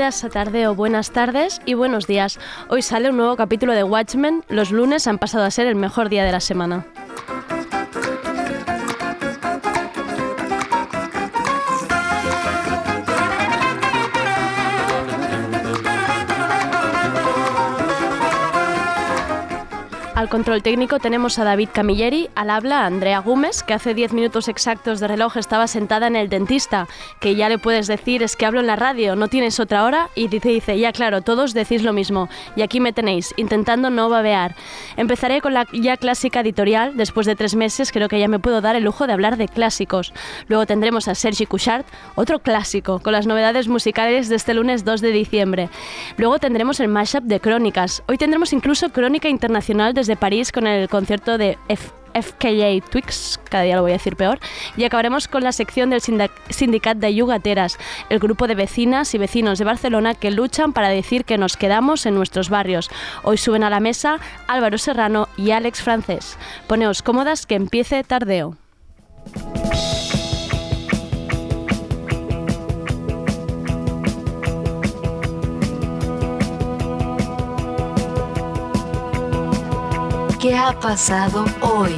Bienvenidas a tarde o buenas tardes y buenos días. Hoy sale un nuevo capítulo de Watchmen. Los lunes han pasado a ser el mejor día de la semana. Al control técnico tenemos a David Camilleri, al habla a Andrea Gómez, que hace 10 minutos exactos de reloj estaba sentada en el dentista, que ya le puedes decir es que hablo en la radio, no tienes otra hora, y dice, dice, ya claro, todos decís lo mismo, y aquí me tenéis, intentando no babear. Empezaré con la ya clásica editorial, después de tres meses creo que ya me puedo dar el lujo de hablar de clásicos. Luego tendremos a Sergi Couchard, otro clásico, con las novedades musicales de este lunes 2 de diciembre. Luego tendremos el mashup de crónicas, hoy tendremos incluso crónica internacional desde de París con el concierto de FKA Twix, cada día lo voy a decir peor, y acabaremos con la sección del Sindicat de Yugateras, el grupo de vecinas y vecinos de Barcelona que luchan para decir que nos quedamos en nuestros barrios. Hoy suben a la mesa Álvaro Serrano y Alex Francés. Poneos cómodas que empiece tardeo. ¿Qué ha pasado hoy?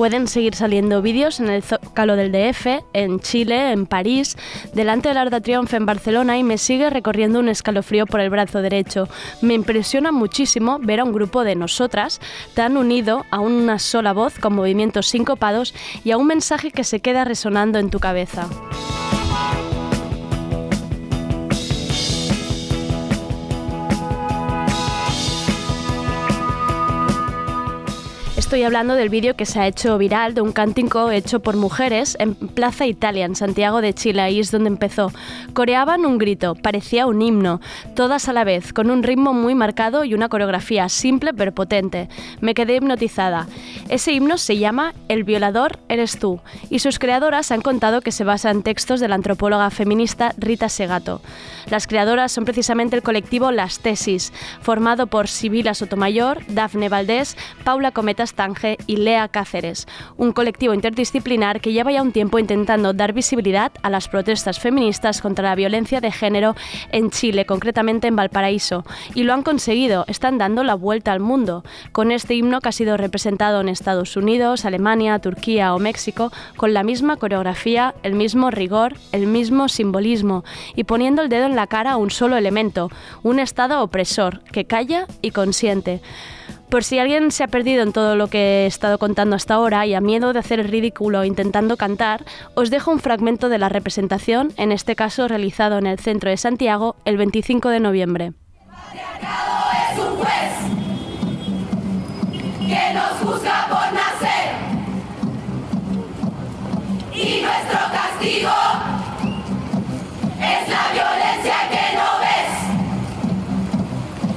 Pueden seguir saliendo vídeos en el Zócalo del DF, en Chile, en París, delante del Arda Triunfo en Barcelona y me sigue recorriendo un escalofrío por el brazo derecho. Me impresiona muchísimo ver a un grupo de nosotras tan unido a una sola voz con movimientos sincopados y a un mensaje que se queda resonando en tu cabeza. Estoy hablando del vídeo que se ha hecho viral de un cántico hecho por mujeres en Plaza Italia, en Santiago de Chile, ahí es donde empezó. Coreaban un grito, parecía un himno, todas a la vez, con un ritmo muy marcado y una coreografía simple pero potente. Me quedé hipnotizada. Ese himno se llama El violador eres tú, y sus creadoras han contado que se basa en textos de la antropóloga feminista Rita Segato. Las creadoras son precisamente el colectivo Las Tesis, formado por Sibila Sotomayor, Dafne Valdés, Paula Cometas Tange y Lea Cáceres, un colectivo interdisciplinar que lleva ya un tiempo intentando dar visibilidad a las protestas feministas contra la violencia de género en Chile, concretamente en Valparaíso, y lo han conseguido, están dando la vuelta al mundo, con este himno que ha sido representado en Estados Unidos, Alemania, Turquía o México, con la misma coreografía, el mismo rigor, el mismo simbolismo, y poniendo el dedo en la cara a un solo elemento, un Estado opresor, que calla y consiente. Por si alguien se ha perdido en todo lo que he estado contando hasta ahora y a miedo de hacer el ridículo intentando cantar, os dejo un fragmento de la representación, en este caso realizado en el centro de Santiago el 25 de noviembre. es un juez que nos juzga por nacer y nuestro castigo es la violencia que no ves.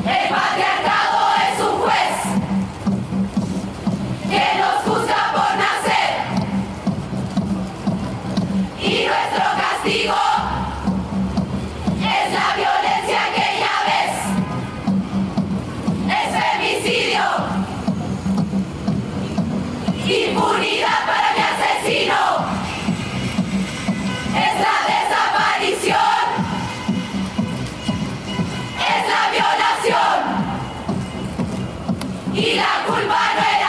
El patriarcado Y la culpa era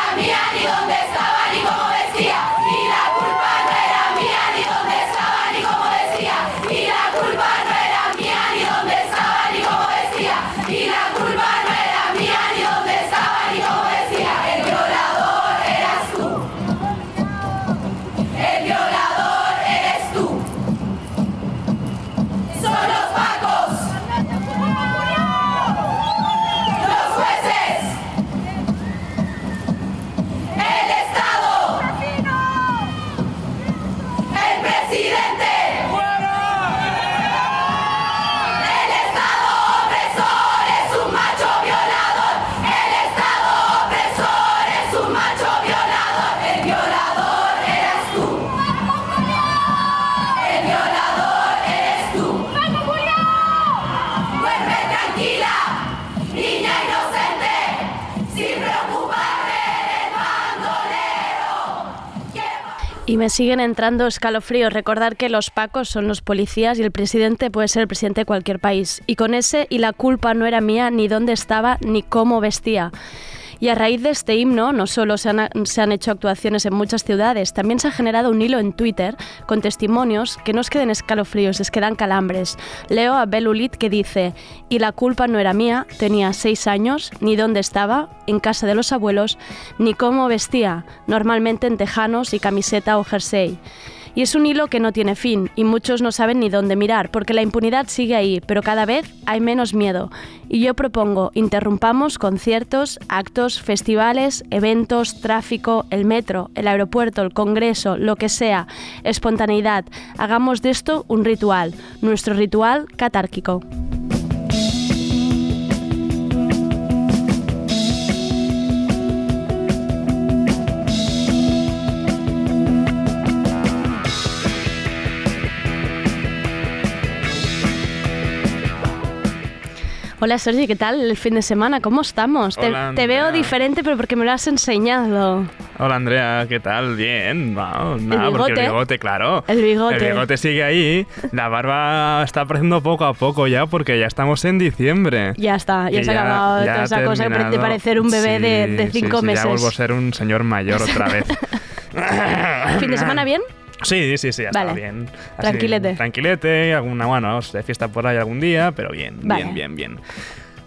me siguen entrando escalofríos. Recordar que los pacos son los policías y el presidente puede ser el presidente de cualquier país. Y con ese, y la culpa no era mía, ni dónde estaba, ni cómo vestía. Y a raíz de este himno, no solo se han, hecho actuaciones en muchas ciudades, también se ha generado un hilo en Twitter con testimonios que no es que den escalofríos, es que dan calambres. Leo a Belulit que dice, y la culpa no era mía, tenía seis años, ni dónde estaba, en casa de los abuelos, ni cómo vestía, normalmente en tejanos y camiseta o jersey. Y es un hilo que no tiene fin y muchos no saben ni dónde mirar porque la impunidad sigue ahí, pero cada vez hay menos miedo. Y yo propongo, interrumpamos conciertos, actos, festivales, eventos, tráfico, el metro, el aeropuerto, el congreso, lo que sea, espontaneidad. Hagamos de esto un ritual, nuestro ritual catárquico. Hola Sergi, ¿qué tal el fin de semana? ¿Cómo estamos? te, veo diferente, pero porque me lo has enseñado. Hola Andrea, ¿qué tal? Bien, nada, el porque el bigote, claro. El bigote. El bigote sigue ahí. La barba está apareciendo poco a poco ya porque ya estamos en diciembre. Ya está, ya se ha acabado toda esa cosa de parecer un bebé de, de, cinco sí, meses. Ya vuelvo a ser un señor mayor otra vez. ¿Fin de semana bien? Sí, sí, sí, ya está bien. tranquilete. Tranquilete, alguna, bueno, de fiesta por ahí algún día, pero bien, bien, bien, bien.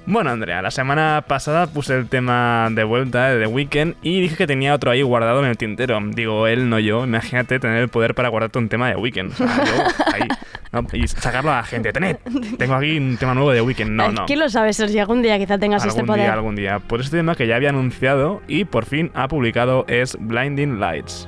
Bueno, Andrea, la semana pasada puse el tema de vuelta de The Weeknd y dije que tenía otro ahí guardado en el tintero. Digo, él, no yo. Imagínate tener el poder para guardarte un tema de Weeknd. O sea, yo, ahí, y sacarlo a la gente. Tened, tengo aquí un tema nuevo de Weeknd. No, no. ¿Quién lo sabe, Si algún día quizá tengas este poder. Algún día, algún día. Por este tema que ya había anunciado y por fin ha publicado es Blinding Lights.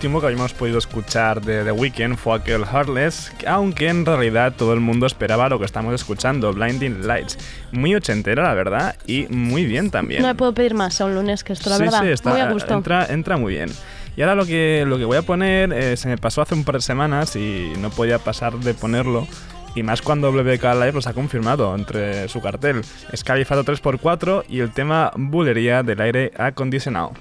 Último que habíamos podido escuchar de The Weeknd fue aquel Heartless, aunque en realidad todo el mundo esperaba lo que estamos escuchando, Blinding Lights. Muy ochentera, la verdad, y muy bien también. No me puedo pedir más a un lunes que esto, la verdad. Sí, está, muy a gusto. Entra, entra muy bien. Y ahora lo que, lo que voy a poner eh, se me pasó hace un par de semanas y no podía pasar de ponerlo. Y más cuando WK Live los ha confirmado entre su cartel. Es 3x4 y el tema Bulería del aire acondicionado.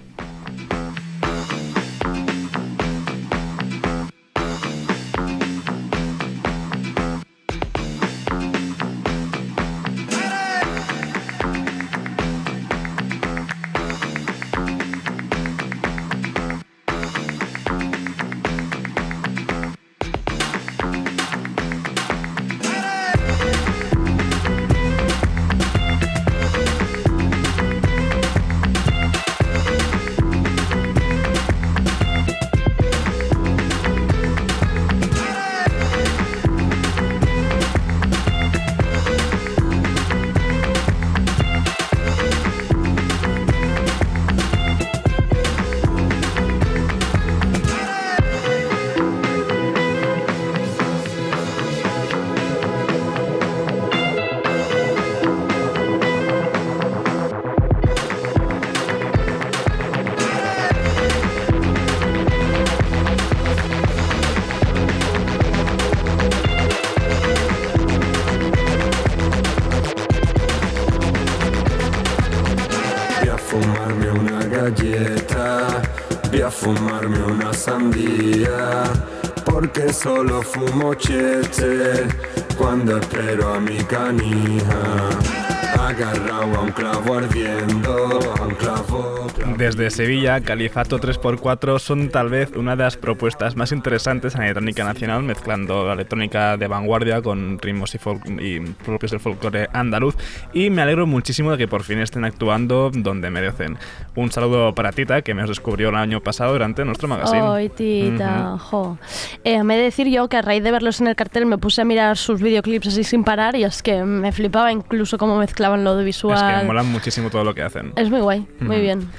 Califato 3x4 son tal vez una de las propuestas más interesantes en la electrónica nacional, mezclando la electrónica de vanguardia con ritmos y, y propios del folclore andaluz. Y me alegro muchísimo de que por fin estén actuando donde merecen. Un saludo para Tita, que me os descubrió el año pasado durante nuestro magazine. Ay, tita, jo. Eh, me he de decir yo que a raíz de verlos en el cartel me puse a mirar sus videoclips así sin parar y es que me flipaba incluso cómo mezclaban lo audiovisual. Es que molan muchísimo todo lo que hacen. Es muy guay, muy Ujú. bien.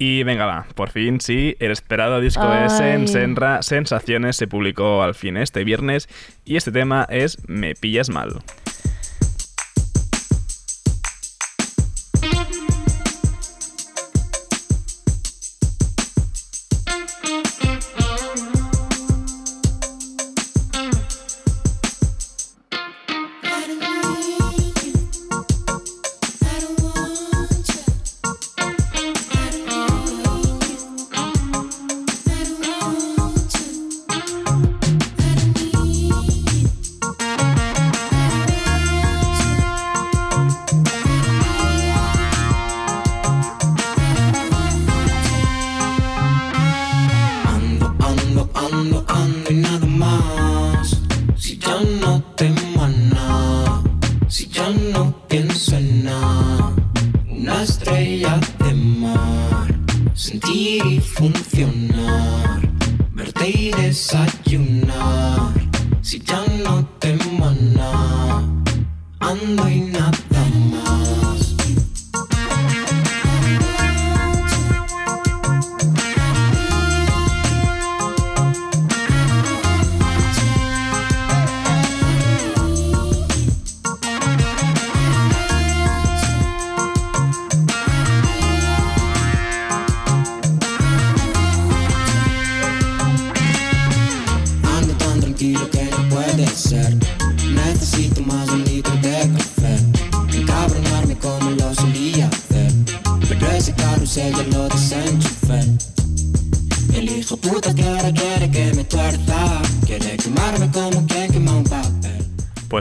Y venga, va, por fin sí, el esperado disco de Sen. Senra, Sensaciones, se publicó al fin este viernes y este tema es Me pillas mal.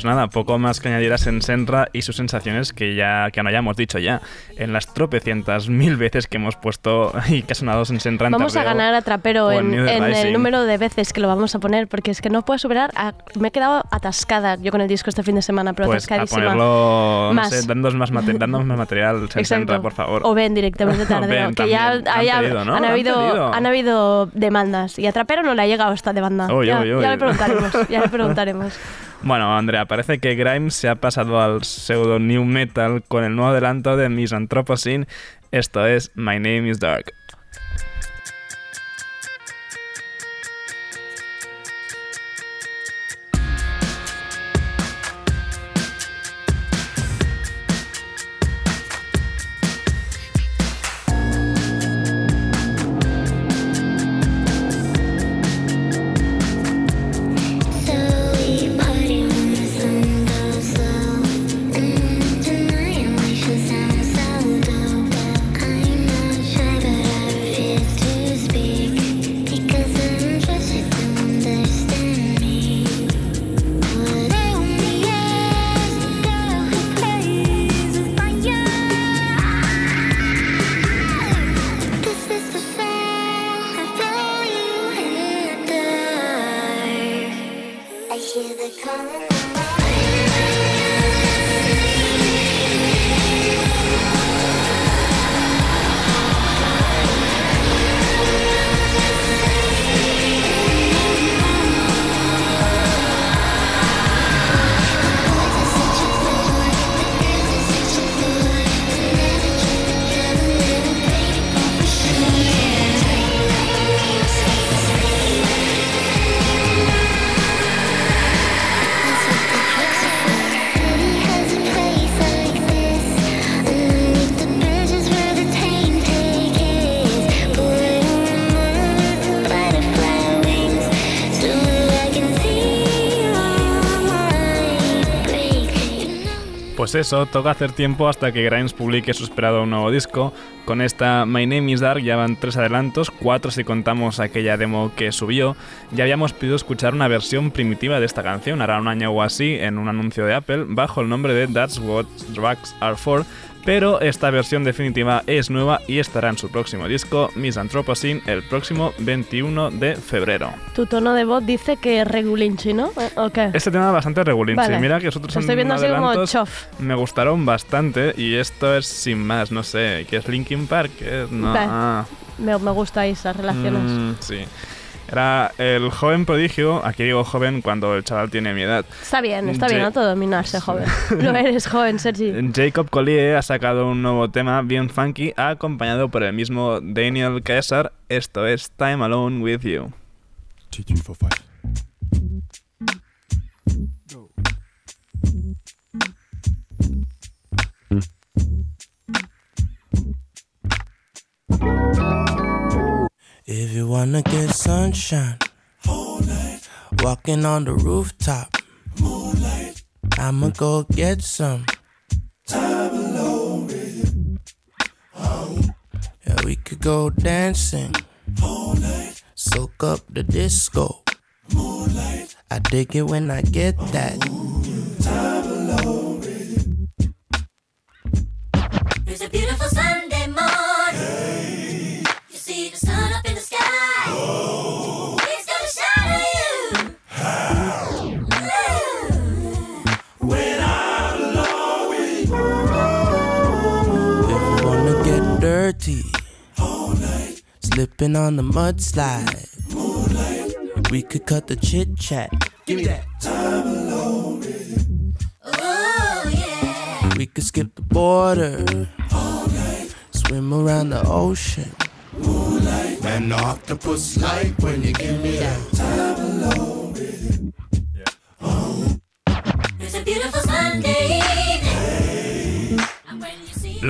Nada, poco más que añadir a Sen Senra y sus sensaciones que ya que no hayamos dicho ya. En las tropecientas mil veces que hemos puesto y que ha sonado Sen Senra en Vamos a Tardeo ganar a Trapero en, en el número de veces que lo vamos a poner, porque es que no puedo superar. a- me he quedado atascada yo con el disco este fin de semana, pero Pues a atascadísima. ponerlo, no Más. sé, dándonos más, mate- dándonos más material, Sen Exacto. Senra, por favor. O ven directamente tardeo. ven que ya. Han haya- pedido, ¿no? han, Han habido, pedido. han habido demandas. Y a Trapero no le ha llegado esta demanda. Ya, ya le preguntaremos. ya le preguntaremos. Bueno, Andrea, parece que Grimes se ha pasado al pseudo new metal con el nuevo adelanto de Misanthropocene. Esto es My Name is Dark. Hear the calling. Pues eso, toca hacer tiempo hasta que Grimes publique su esperado nuevo disco. Con esta My Name is Dark ya van tres adelantos, cuatro si contamos aquella demo que subió. Ya habíamos podido escuchar una versión primitiva de esta canción, hará un año o así, en un anuncio de Apple, bajo el nombre de That's What Drugs Are For. Pero esta versión definitiva es nueva y estará en su próximo disco, Misanthropocene, el próximo 21 de febrero. Tu tono de voz dice que es regulinchi, ¿no? ¿O qué? Este tema es bastante regulín. Vale. Mira que los otros Lo estoy viendo así como chof. me gustaron bastante y esto es sin más, no sé, que es Linkin Park, es- no, Vale. ah, Me, me gustan esas relaciones. mm, sí. Era el joven prodigio, aquí digo joven cuando el chaval tiene mi edad. Está bien, está bien Ja- autodominarse, joven. Lo eres, joven, Sergi. Jacob Collier ha sacado un nuevo tema bien funky, acompañado por el mismo Daniel Caesar. Esto es Time Alone with You. Wanna get sunshine, walking on the rooftop, I'ma go get some. time alone Yeah, we could go dancing, soak up the disco. I dig it when I get that. Slipping on the mudslide. Moonlight. We could cut the chit chat. Give me that. Time alone. Oh yeah. We could skip the border, All night. swim around the ocean. Moonlight. An octopus like when you give me that.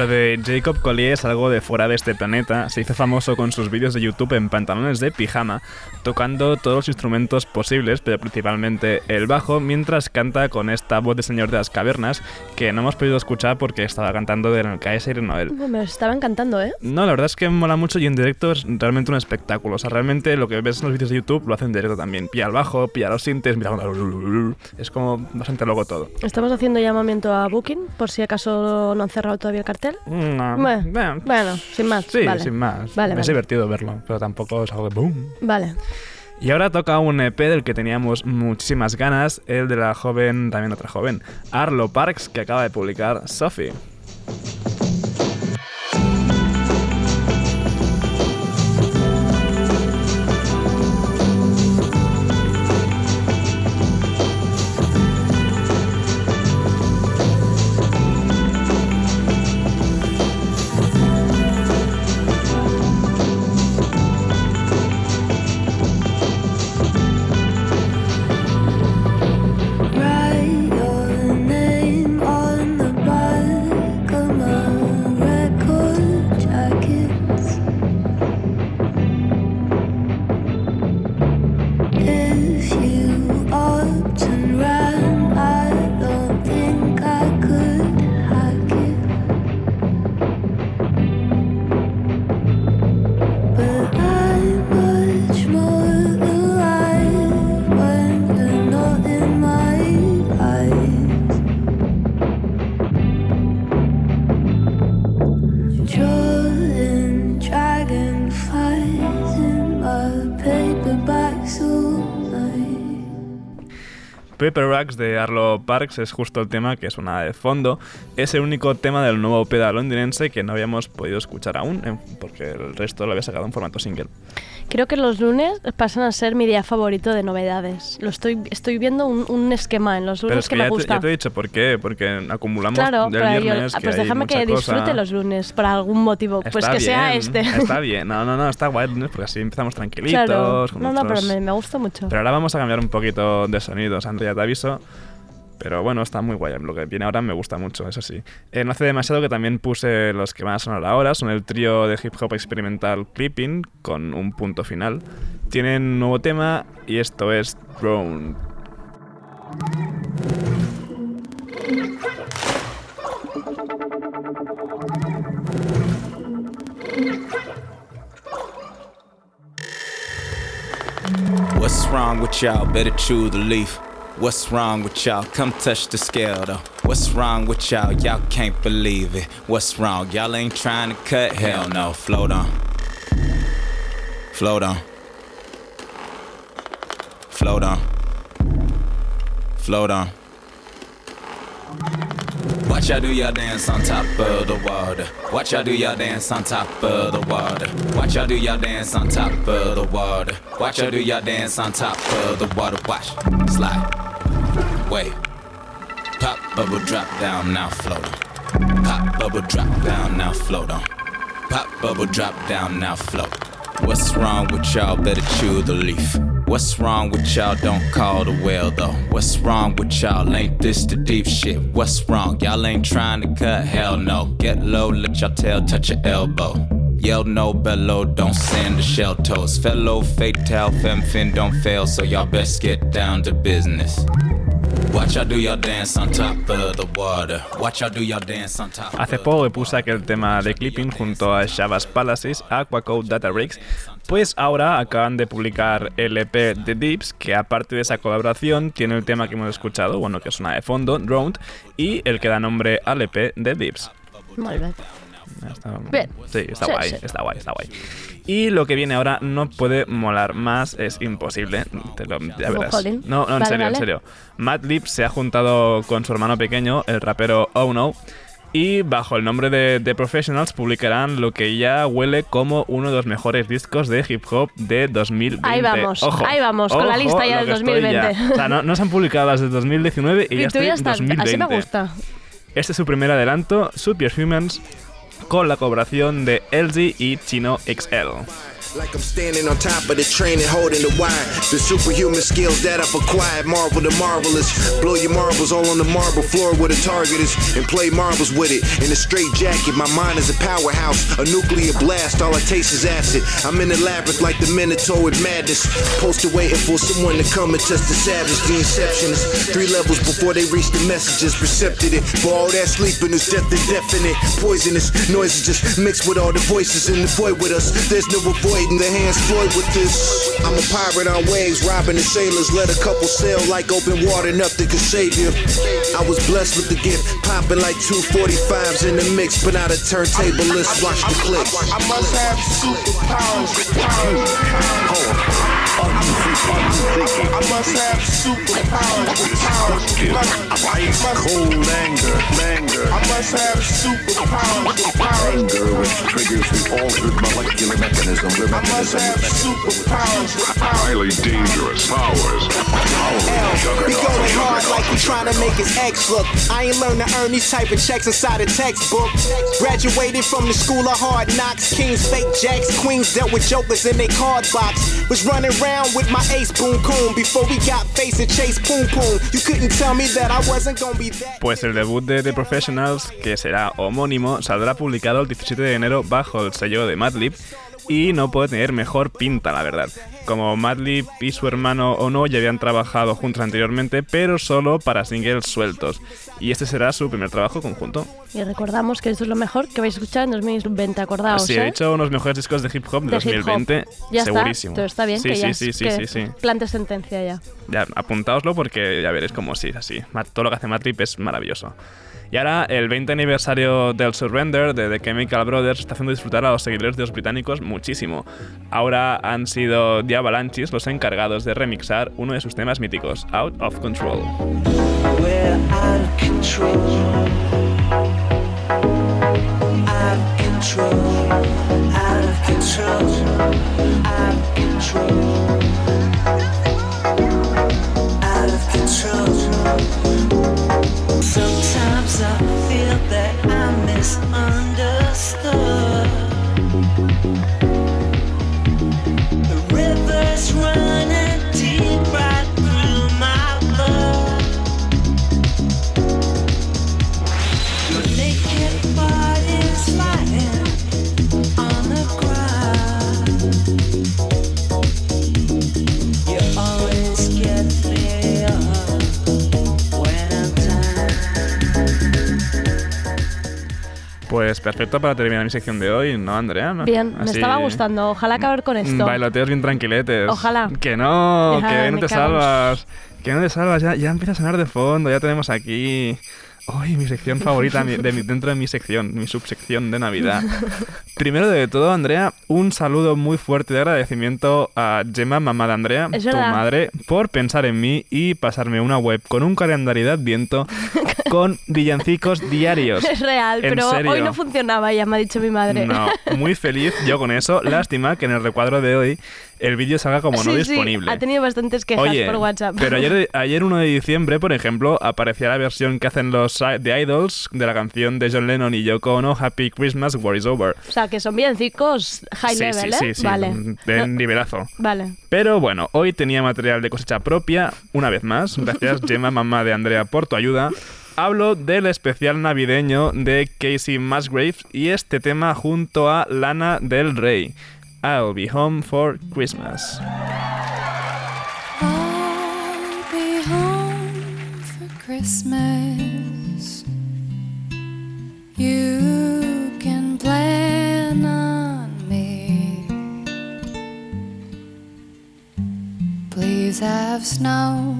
De Jacob Collier es algo de fuera de este planeta. Se hizo famoso con sus vídeos de YouTube en pantalones de pijama, tocando todos los instrumentos posibles, pero principalmente el bajo, mientras canta con esta voz de señor de las cavernas que no hemos podido escuchar porque estaba cantando en el Kaiser Noel. Me estaba encantando, ¿eh? No, la verdad es que mola mucho y en directo es realmente un espectáculo. O sea, realmente lo que ves en los vídeos de YouTube lo hacen en directo también. Pilla el bajo, pilla los sintes, mira, es como bastante loco todo. Estamos haciendo llamamiento a Booking por si acaso no han cerrado todavía el cartel. No, Bueno, sin más. Sí, vale. sin más. Vale, es vale. divertido verlo, pero tampoco es algo de boom. Vale. Y ahora toca un EP del que teníamos muchísimas ganas, el de la joven, también otra joven, Arlo Parks, que acaba de publicar Sophie. De Arlo Parks es justo el tema que suena de fondo. Es el único tema del nuevo peda londinense que no habíamos podido escuchar aún, eh, porque el resto lo había sacado en formato single. Creo que los lunes pasan a ser mi día favorito de novedades. Lo estoy, estoy viendo un, un esquema en los Pero lunes es que, que, me ya te, gusta. ya te he dicho por qué, porque acumulamos Claro, del pero yo- viernes ah, que pues hay déjame que mucha disfrute cosa. los lunes por algún motivo. pues Está que sea bien, este. Está bien, no, no, no, está guay el lunes porque así empezamos tranquilitos. claro. con No, no, pero me, me gusta mucho. Pero ahora vamos a cambiar un poquito de sonidos, Andrea, te aviso. Pero bueno, está muy guay. Lo que viene ahora me gusta mucho, eso sí. Eh, no hace demasiado que también puse los que van a sonar ahora. Son el trío de hip hop experimental Clipping con un punto final. Tienen un nuevo tema y esto es Drone. What's wrong with y'all? Better chew the leaf. What's wrong with y'all? Come touch the scale though. What's wrong with y'all? Y'all can't believe it. What's wrong? Y'all ain't trying to cut? Hell no. Float on. Float on. Float on. Float on. Watch y'all do y'all dance on top of the water. Watch y'all do y'all dance on top of the water. Watch y'all do y'all dance on top of the water. Watch y'all do y'all dance on top of the water. Watch. Slide. Wait. Pop, bubble, drop down, now float on. Pop, bubble, drop down, now float on. Pop, bubble, drop down, now float. What's wrong with y'all? Better chew the leaf. What's wrong with y'all? Don't call the well though. What's wrong with y'all? Ain't this the deep shit? What's wrong? Y'all ain't trying to cut? Hell no. Get low, let y'all tail touch your elbow. Yell no bellow, don't send the shell toes. Fellow fatal, fem fin don't fail, so y'all best get down to business. Watch y'all do your dance on top of the water. Watch y'all do your dance on top. Hace poco que puse aquel tema de clipping junto a Shabazz Palaces, Aquacode Data Breaks. Pues ahora acaban de publicar el EP de Dips, que aparte de esa colaboración tiene el tema que hemos escuchado, bueno, que suena de fondo, Drowned, y el que da nombre al EP de Dips. Molt bé. Está, Bien. Sí, está Sí, guay, sí. está guay, está guay. Y lo que viene ahora no puede molar más, es imposible. Te lo, ya verás. No, no, en Vale, serio, en vale. serio. Madlib se ha juntado con su hermano pequeño, el rapero Oh No, y bajo el nombre de The Professionals publicarán lo que ya huele como uno de los mejores discos de hip hop de 2020. Ahí vamos, Ojo, ahí vamos, con la lista ya del que estoy 2020. O sea, no, no se han publicado las de 2019 y, Y ya estoy ya en. 2020. Así me gusta. Este es su primer adelanto, Superhumans, con la colaboración de Elsie y Chino XL. Like I'm standing on top of the train and holding the wire. The superhuman skills that I've acquired, marvel the marvelous. Blow your marbles all on the marble floor where the target is, and play marbles with it. In a straight jacket, my mind is a powerhouse. A nuclear blast, all I taste is acid. I'm in the labyrinth like the Minotaur with madness. Posted waiting for someone to come and test the savage. The inceptionist. Three levels before they reach the messages. Percepted it. For all that sleeping is death indefinite. Poisonous noises just mixed with all the voices in the void with us. There's no avoiding the hands Floyd with this. I'm a pirate on waves, robbing the sailors. Let a couple sail like open water, nothing can save you. I was blessed with the gift, popping like 245s in the mix, but not a turntablist. Watch the clicks. I must have superpowers. I must have superpowers. Ice Cold anger, anger, I must have superpowers. anger which triggers the altered molecular mechanism. I must have superpowers. highly dangerous powers. We going hard like we trying to make his ex look. I ain't learned to earn these type of checks inside a textbook. Graduated from the school of hard knocks. Kings, fake jacks, queens dealt with jokers in their card box. Was running around with my ace boom coon before we got face and chase poom poom. You couldn't tell me that I wasn't gonna be that. Pues el debut de The Professionals, que será homónimo, saldrá publicado el 17 de enero bajo el sello de Madlib y no puede tener mejor pinta, la verdad. Como Madlib y su hermano Ono ya habían trabajado juntos anteriormente, pero solo para singles sueltos. Y este será su primer trabajo conjunto. Y recordamos que esto es lo mejor que vais a escuchar en 2020, acordaos. sí, ¿eh? he hecho unos mejores discos de hip hop de, De hip hop. 2020, Ya segurísimo. está, todo está bien, sí, que sí, ya sí, sí, que sí, sí. plante sentencia ya. Ya, apuntaoslo porque ya veréis cómo sí es así. Todo lo que hace Madlib es maravilloso. Y ahora, el 20 aniversario del Surrender de The Chemical Brothers está haciendo disfrutar a los seguidores de los británicos muchísimo. Ahora han sido The Avalanches los encargados de remixar uno de sus temas míticos, Out of Control. Out of control. Out Pues perfecto para terminar mi sección de hoy, ¿no, Andrea? ¿No? Bien, me estaba gustando. Ojalá acabar con esto. Bailoteos bien tranquiletes. Ojalá. Que no, que no te salvas. Que no te salvas, ya, ya empieza a sonar de fondo, ya tenemos aquí... Uy, mi sección favorita de mi- dentro de mi sección, mi subsección de Navidad. Primero de todo, Andrea, un saludo muy fuerte de agradecimiento a Gemma, mamá de Andrea, tu madre, por pensar en mí y pasarme una web con un calendario de Adviento con villancicos diarios. Es real, ¿En pero serio? hoy no funcionaba, ya me ha dicho mi madre. No, muy feliz yo con eso. Lástima que en el recuadro de hoy el vídeo salga como no Sí, disponible. ha tenido bastantes quejas Oye, por WhatsApp. pero ayer, ayer 1 de diciembre, por ejemplo, aparecía la versión que hacen los The Idols de la canción de John Lennon y Yoko Ono, Happy Christmas, War is Over. O sea, que son villancicos high sí, level, ¿eh? sí, sí, Vale. de No- nivelazo. Vale. Pero bueno, hoy tenía material de cosecha propia, una vez más. Gracias, Gemma, mamá de Andrea, por tu ayuda. Hablo del especial navideño de Casey Musgraves y este tema junto a Lana del Rey. I'll be home for Christmas. I'll be home for Christmas. You can plan on me. Please have snow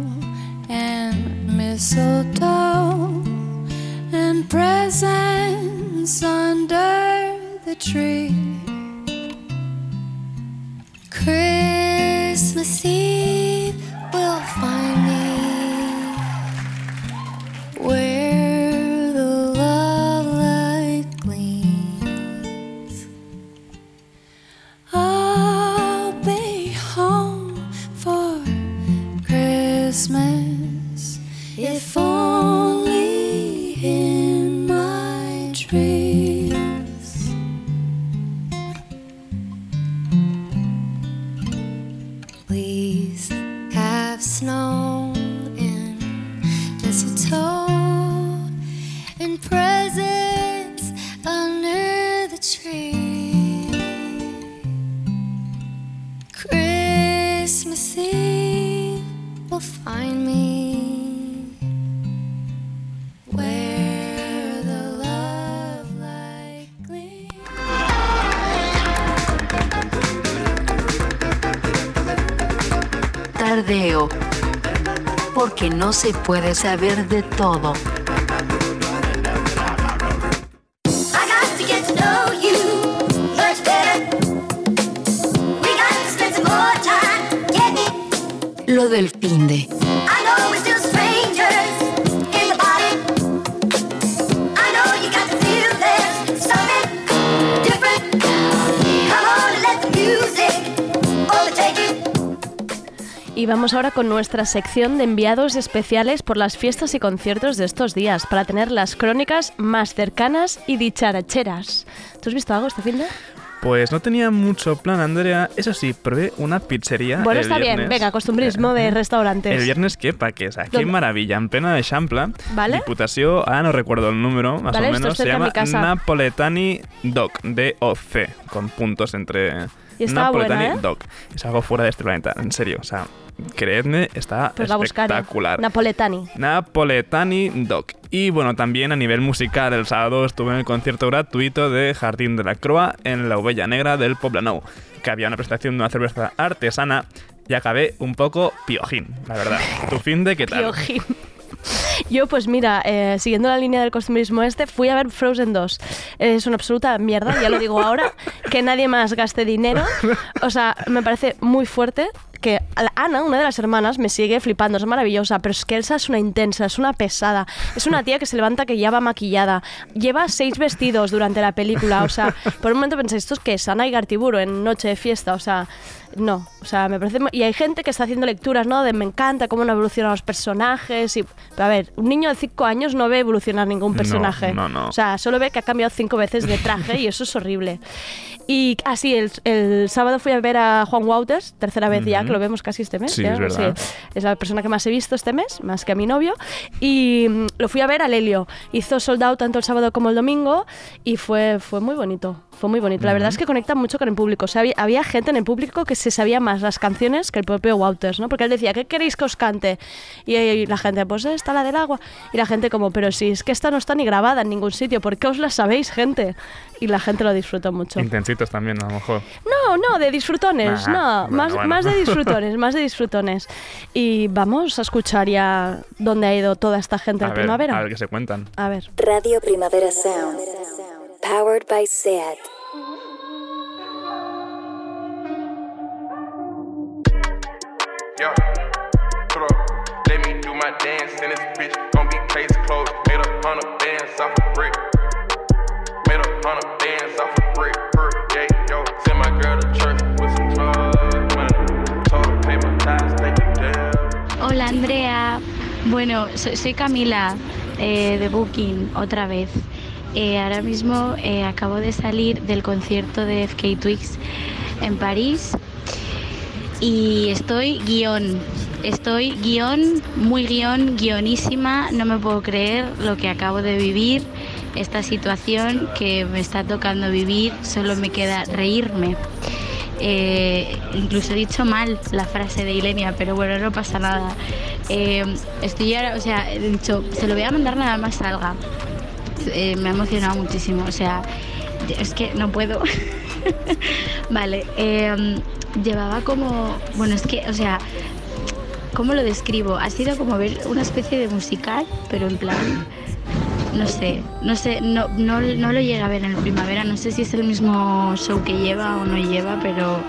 and mistletoe and presents under the tree. Christmas Eve will find me where Porque no se puede saber de todo. I got to get vamos ahora con nuestra sección de enviados especiales por las fiestas y conciertos de estos días, para tener las crónicas más cercanas y dicharacheras. ¿Tú has visto algo este fin de? Pues no tenía mucho plan, Andrea. Eso sí, probé una pizzería. Bueno, el está bien, venga, costumbrismo de restaurantes. El viernes que pa que, o sea, qué ¿Dónde? maravilla, en plena de Champla, Vale. Diputació, ahora no recuerdo el número, más Vale, o menos, se llama. Napoletani Doc, D-O-C, con puntos entre... Y Napoletani buena, ¿eh? Doc. Es algo fuera de este planeta, en serio, o sea, creedme, está Pues espectacular. Napoletani. Napoletani Doc. Y bueno, también a nivel musical, el sábado estuve en el concierto gratuito de Jardín de la Croa en la Ovella Negra del Poblenou, que había una presentación de una cerveza artesana y acabé un poco piojín, la verdad. ¿Tu fin de qué tal? Piojín. Yo, pues mira, eh, siguiendo la línea del costumbrismo este, fui a ver Frozen 2. Es una absoluta mierda, ya lo digo ahora, que nadie más gaste dinero. O sea, me parece muy fuerte que Ana, una de las hermanas, me sigue flipando, es maravillosa, pero es que Elsa es una intensa, es una pesada. Es una tía que se levanta que ya va maquillada. Lleva seis vestidos durante la película, o sea, por un momento pensé, ¿esto es que es Ana y Gartiburo en Noche de Fiesta? O sea, no, o sea, me parece... Y hay gente que está haciendo lecturas, ¿no? De me encanta cómo han evolucionado los personajes y... Pero a ver, un niño de 5 años no ve evolucionar ningún No, personaje. no, no. O sea, solo ve que ha cambiado cinco veces de traje y eso es horrible. Y así, el, el sábado fui a ver a Juan Wouters, tercera vez ya que lo vemos casi este mes. Sí, ya, es verdad. Es la persona que más he visto este mes, más que a mi novio. Y mm, lo fui a ver al Helio. Hizo sold out tanto el sábado como el domingo y fue, fue muy bonito. Fue muy bonito. La verdad es que conecta mucho con el público. O sea, había, había gente en el público que se sabía más las canciones que el propio Wouters, ¿no? Porque él decía, ¿qué queréis que os cante? Y, y la gente, pues esta, la del agua. Y la gente como, pero si es que esta no está ni grabada en ningún sitio, ¿por qué os la sabéis, gente? Y la gente lo disfrutó mucho. Intensitos también, a lo mejor. No, no, de disfrutones, Nah, no, bueno, más, bueno. más de disfrutones, más de disfrutones. Y vamos a escuchar ya dónde ha ido toda esta gente A en ver, primavera. a ver qué se cuentan. A ver. Radio Primavera Sound. Powered by SEAT. Up, let me do my dance in this bitch. Gon' be case closed. Made a hundred Andrea, bueno, soy, Camila eh, de Booking otra vez. Eh, ahora mismo eh, acabo de salir del concierto de FK Twix en París y estoy guion, estoy guion, muy guion, guionísima, no me puedo creer lo que acabo de vivir, esta situación que me está tocando vivir, solo me queda reírme. Eh, incluso he dicho mal la frase de Ilenia, pero bueno, no pasa nada. Eh, estoy ahora, o sea, he dicho, se lo voy a mandar nada más salga. Eh, me ha emocionado muchísimo, o sea, es que no puedo. vale, eh, llevaba como, bueno, es que, o sea, ¿cómo lo describo? Ha sido como ver una especie de musical, pero en plan, no sé, no sé, no, no, no lo llega a ver en primavera, no sé si es el mismo show que lleva o no lleva, pero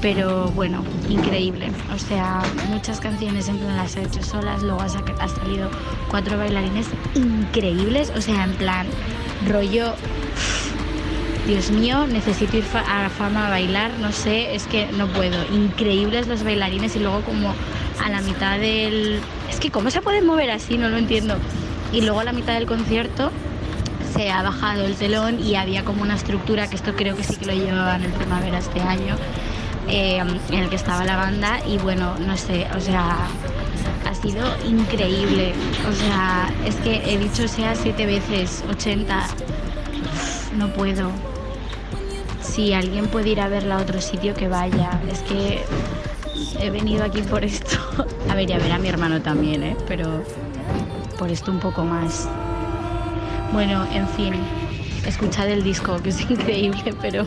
pero bueno, increíble. O sea, muchas canciones en plan las ha hecho solas, luego ha, salido cuatro bailarines increíbles, o sea, en plan rollo Dios mío, necesito ir a fama a bailar, no sé, es que no puedo. Increíbles los bailarines y luego como a la mitad del... Es que cómo se pueden mover así, no lo entiendo. Y luego a la mitad del concierto se ha bajado el telón y había como una estructura, que esto creo que sí que lo llevaban en primavera este año, eh, en el que estaba la banda y bueno, no sé, o sea, ha sido increíble. O sea, es que he dicho sea siete veces, 80, no puedo. Si alguien puede ir a verla a otro sitio, que vaya. Es que he venido aquí por esto. A ver, y a ver a mi hermano también, ¿eh? Pero por esto un poco más. Bueno, en fin, escuchad el disco, que es increíble, pero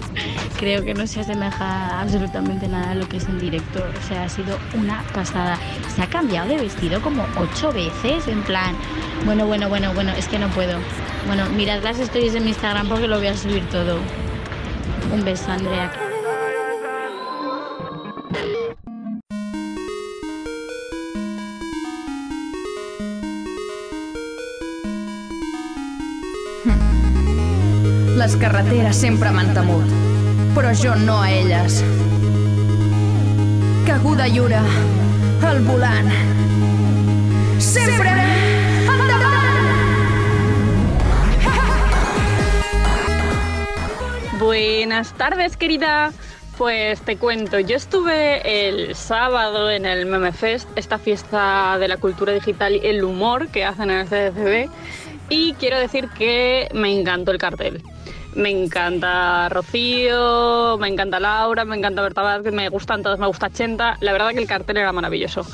creo que no se asemeja absolutamente nada a lo que es en directo. O sea, ha sido una pasada. Se ha cambiado de vestido como ocho veces, en plan. Bueno, bueno, bueno, bueno, es que no puedo. Bueno, mirad las stories de mi Instagram porque lo voy a subir todo. Un beso, Andrea. Les carreteres sempre m'han temut, però jo no a elles. Caguda lliure, al volant. Sempre Buenas tardes, querida. Pues te cuento, yo estuve el sábado en el Meme Fest, esta fiesta de la cultura digital y el humor que hacen en el CDCB, y quiero decir que me encantó el cartel. Me encanta Rocío, me encanta Laura, me encanta Berta Vázquez, me gustan todos, me gusta Chenta. La verdad que el cartel era maravilloso.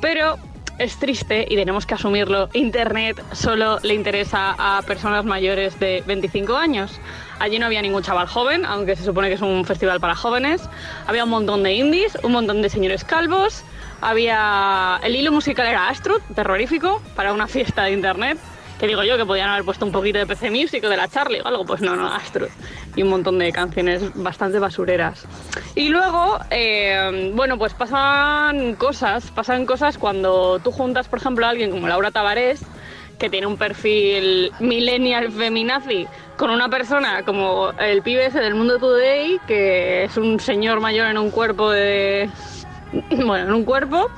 Pero es triste y tenemos que asumirlo. Internet solo le interesa a personas mayores de 25 años. Allí no había ningún chaval joven, aunque se supone que es un festival para jóvenes. Había un montón de indies, un montón de señores calvos. Había. El hilo musical era Astrud, terrorífico, para una fiesta de internet. Que digo yo que podían haber puesto un poquito de PC Music o de la Charlie o algo. Pues no, no, Astrud. Y un montón de canciones bastante basureras. Y luego, eh, bueno, pues pasan cosas. Pasan cosas cuando tú juntas, por ejemplo, a alguien como Laura Tavares, que tiene un perfil millennial feminazi, con una persona como el pibe del Mundo Today, que es un señor mayor en un cuerpo de... Bueno, en un cuerpo,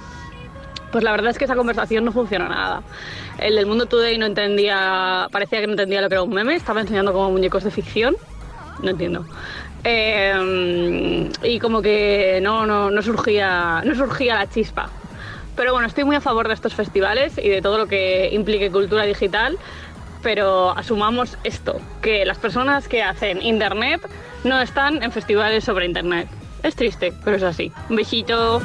pues la verdad es que esa conversación no funciona nada. El del Mundo Today no entendía, parecía que no entendía lo que era un meme, estaba enseñando como muñecos de ficción, no entiendo. Eh, y como que no, no, no, surgía, no surgía la chispa. Pero bueno, estoy muy a favor de estos festivales y de todo lo que implique cultura digital, pero asumamos esto, que las personas que hacen Internet no están en festivales sobre Internet. Es triste, pero es así. Un besito.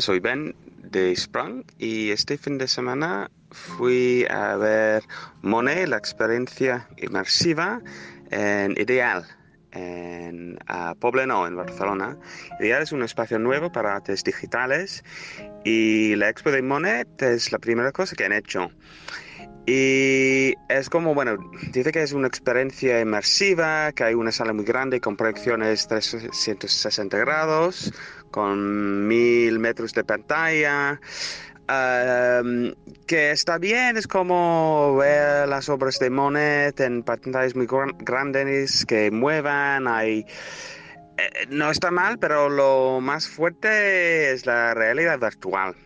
Soy Ben de Sprung y este fin de semana fui a ver Monet, la experiencia inmersiva en Ideal, en uh, Poblenou, en Barcelona. Ideal es un espacio nuevo para artes digitales y la expo de Monet es la primera cosa que han hecho. Y es como, bueno, dice que es una experiencia inmersiva, que hay una sala muy grande con proyecciones 360 grados, con mil metros de pantalla, um, que está bien, es como ver las obras de Monet en pantallas muy gran- grandes que muevan, hay... eh, no está mal, pero lo más fuerte es la realidad virtual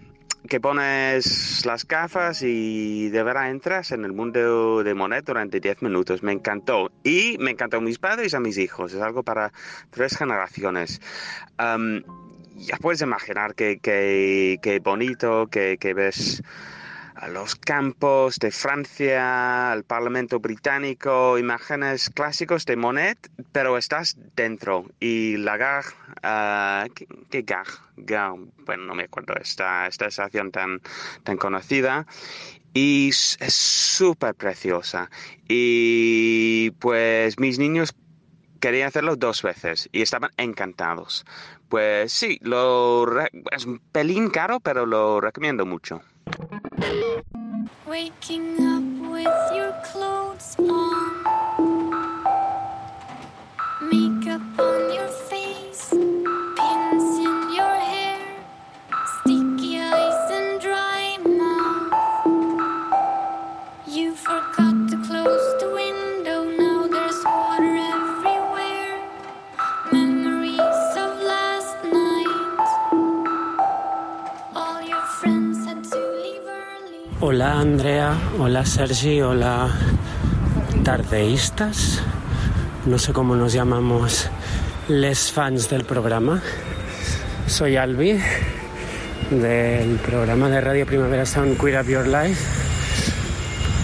que pones las gafas y de verdad entras en el mundo de Monet durante 10 minutos. Me encantó. Y me encantó a mis padres y a mis hijos. Es algo para tres generaciones. Am, ya puedes imaginar qué que, que bonito que, que ves a los campos de Francia, al Parlamento británico, imágenes clásicos de Monet, pero estás dentro. Y la gare, ah, ¿qué, qué gare? Bueno, no me acuerdo, esta, esta estación tan, tan conocida. Y es súper preciosa. Y pues mis niños querían hacerlo dos veces y estaban encantados. Pues sí, lo es un pelín caro, pero lo recomiendo mucho. Waking up with your clothes Hola Andrea, hola Sergi, hola tardeístas. No sé cómo nos llamamos les fans del programa. Soy Albi del programa de Radio Primavera Sound Queer Up Your Life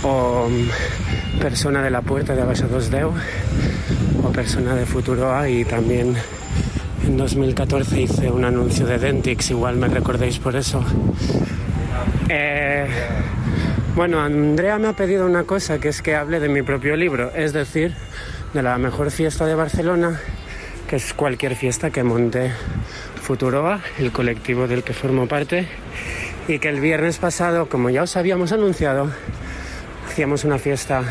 o mm, persona de la puerta de Abasa 2 o persona de Futuroa y también en 2014 hice un anuncio de Dentix, igual me recordéis por eso. Eh, bueno, Andrea me ha pedido una cosa, que es que hable de mi propio libro, es decir, de la mejor fiesta de Barcelona, que es cualquier fiesta que monte Futuroa, el colectivo del que formo parte, y que el viernes pasado, como ya os habíamos anunciado, hacíamos una fiesta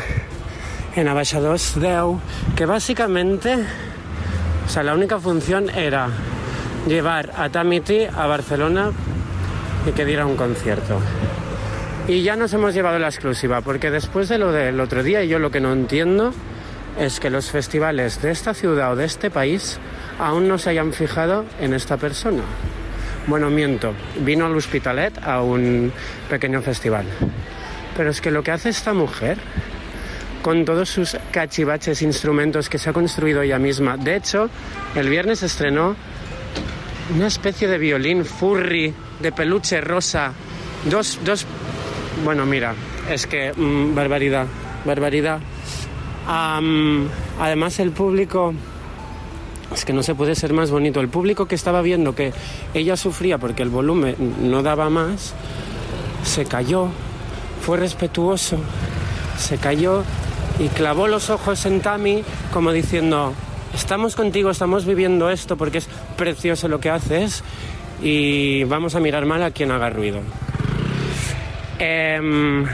en Abaixados Deu, que básicamente, o sea, la única función era llevar a Tamiti a Barcelona y que diera un concierto. Y ya nos hemos llevado la exclusiva, porque después de lo del otro día, yo lo que no entiendo es que los festivales de esta ciudad o de este país aún no se hayan fijado en esta persona. Bueno, miento, vino al Hospitalet a un pequeño festival. Pero es que lo que hace esta mujer, con todos sus cachivaches instrumentos que se ha construido ella misma, de hecho, el viernes estrenó una especie de violín furry de peluche rosa. Dos, dos. Bueno, mira, es que. mm, barbaridad, barbaridad. Además, el público. Es que no se puede ser más bonito. El público que estaba viendo que ella sufría porque el volumen no daba más, se cayó, fue respetuoso, se cayó y clavó los ojos en Tami como diciendo, estamos contigo, estamos viviendo esto porque es precioso lo que haces y vamos a mirar mal a quien haga ruido. Em,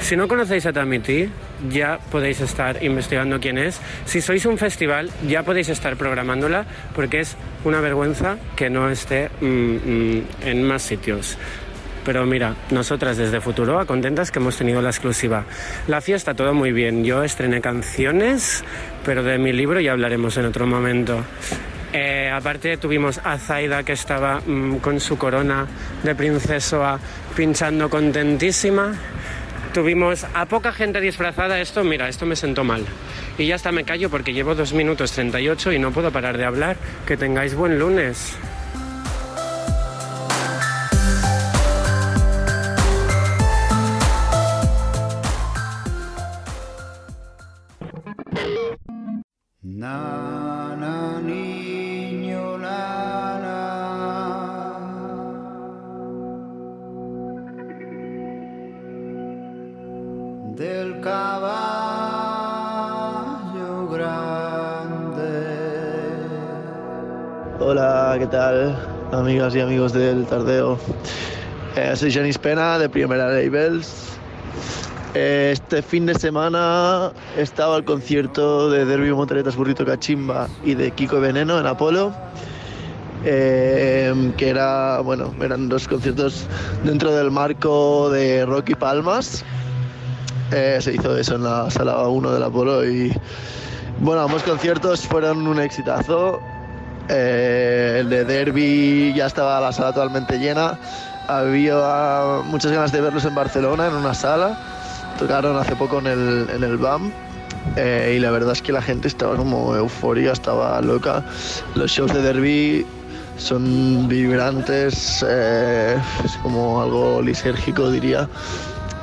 si no conocéis a Tamiti, ya podéis estar investigando quién es. Si sois un festival, ya podéis estar programándola porque es una vergüenza que no esté mm, mm, en más sitios. Pero mira, nosotras desde Futuroa contentas que hemos tenido la exclusiva. La fiesta todo muy bien. Yo estrené canciones, pero de mi libro ya hablaremos en otro momento. Eh, aparte tuvimos a Zaida que estaba mm, con su corona de princesoa pinchando contentísima. Tuvimos a poca gente disfrazada. Esto, mira, esto me sentó mal. Y ya hasta me callo porque llevo 2 minutos 38 y no puedo parar de hablar. Que tengáis buen lunes. Nana, Del caballo grande. Hola, ¿qué tal? Amigas y amigos del Tardeo. Eh, soy Janis Pena de Primera Labels. Eh, Este fin de semana estaba el concierto de Derby Motoretas Burrito Cachimba y de Kiko Veneno en Apolo. eh, que era, bueno, eran dos conciertos dentro del marco de Rocky Palmas. Eh, se hizo eso en la sala 1 del Apolo y bueno, ambos conciertos fueron un exitazo. Eh, el de Derby ya estaba la sala totalmente llena. Había muchas ganas de verlos en Barcelona, en una sala. Tocaron hace poco en el, en el BAM. eh, y la verdad es que la gente estaba como euforia, estaba loca. Los shows de Derby son vibrantes, es como algo lisérgico diría.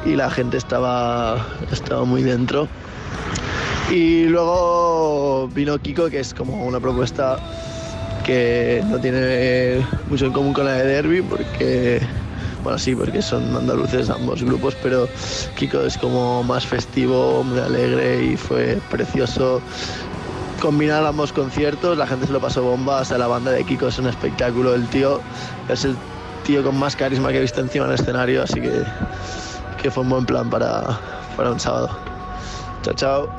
Y la gente estaba, estaba muy dentro. Y luego vino Kiko, que es como una propuesta que no tiene mucho en común con la de Derby, porque, bueno, sí, porque son andaluces ambos grupos, pero Kiko es como más festivo, muy alegre y fue precioso combinar ambos conciertos, la gente se lo pasó bomba, hasta la banda de Kiko es un espectáculo, el tío es el tío con más carisma que he visto encima en el escenario, así que, que fue un buen plan para, para un sábado. Chao, chao.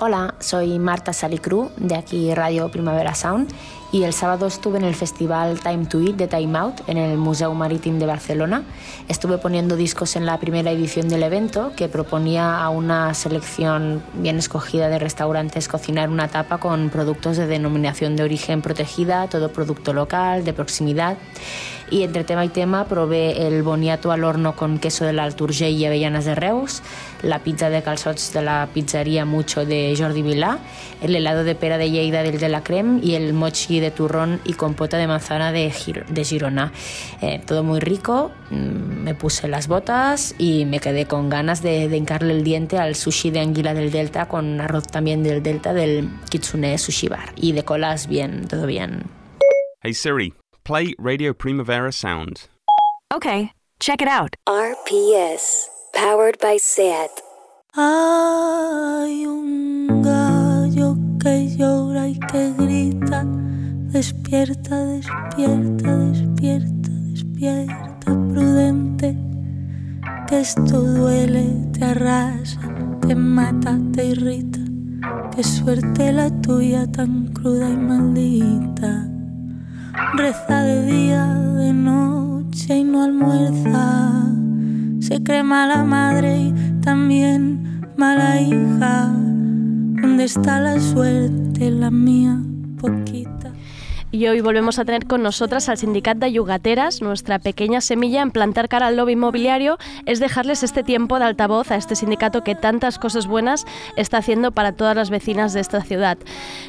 Hola, soy Marta Salicru de aquí Radio Primavera Sound y el sábado estuve en el festival Time to Eat de Time Out en el Museo Marítim de Barcelona. Estuve poniendo discos en la primera edición del evento que proponía a una selección bien escogida de restaurantes cocinar una tapa con productos de denominación de origen protegida, todo producto local, de proximidad. Y entre tema y tema probé el boniato al horno con queso de l'Alt Urgell y avellanas de Reus, la pizza de calçots de la pizzería Mucho de Jordi Vilà, el helado de pera de Lleida del de la Creme y el mochi de turrón y compota de manzana de, Gir- de Girona. Eh, todo muy rico, mm, me puse las botas y me quedé con ganas de, de hincarle el diente al sushi de anguila del Delta con arroz también del Delta del Kitsune Sushi Bar. Y de colas bien, todo bien. Hey Siri, play Radio Primavera Sound. Okay, check it out. RPS, powered by SAT. Hay un gallo que llora y que grita, despierta, despierta, despierta, despierta, prudente, que esto duele, te arrasa, te mata, te irrita, qué suerte la tuya tan cruda y maldita. Reza de día, de noche y no almuerza. Se cree mala madre y también mala hija. ¿Dónde está la suerte, la mía, poquita? Y hoy volvemos a tener con nosotras al Sindicat de Yugateras. Nuestra pequeña semilla en plantar cara al lobby inmobiliario es dejarles este tiempo de altavoz a este sindicato que tantas cosas buenas está haciendo para todas las vecinas de esta ciudad.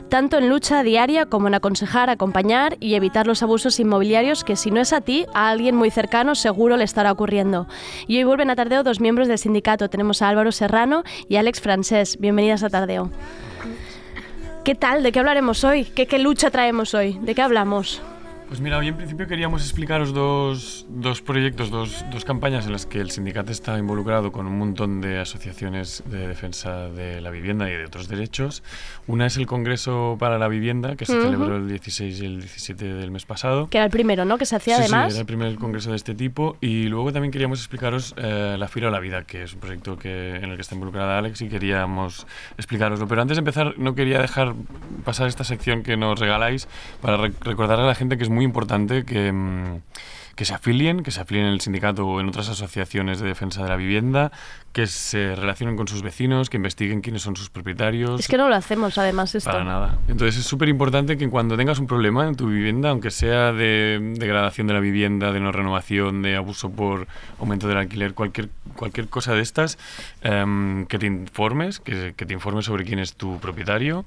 Tanto en lucha diaria como en aconsejar, acompañar y evitar los abusos inmobiliarios que si no es a ti, a alguien muy cercano seguro le estará ocurriendo. Y hoy vuelven a Tardeo dos miembros del sindicato. Tenemos a Álvaro Serrano y a Alex Francés. Bienvenidas a Tardeo. ¿Qué tal? ¿De qué hablaremos hoy? ¿Qué, qué lucha traemos hoy? ¿De qué hablamos? Pues mira, hoy en principio queríamos explicaros dos, dos proyectos, dos, dos campañas en las que el sindicato está involucrado con un montón de asociaciones de defensa de la vivienda y de otros derechos. Una es el Congreso para la Vivienda, que se Ujú. celebró el 16 y el 17 del mes pasado. Que era el primero, ¿no? Que se hacía Sí, sí, además. era el primer congreso de este tipo. Y luego también queríamos explicaros eh, la Fira de la Vida, que es un proyecto que, en el que está involucrada Alex y queríamos explicaroslo. Pero antes de empezar, no quería dejar pasar esta sección que nos regaláis para re- recordar a la gente que es muy importante que, mm, que se afilien, que se afilien en el sindicato o en otras asociaciones de defensa de la vivienda, que se relacionen con sus vecinos, que investiguen quiénes son sus propietarios. Es que no lo hacemos además esto. Para nada. Entonces es súper importante que cuando tengas un problema en tu vivienda, aunque sea de degradación de la vivienda, de no renovación, de abuso por aumento del alquiler, cualquier, cualquier cosa de estas, em, que te informes, que, que te informes sobre quién es tu propietario,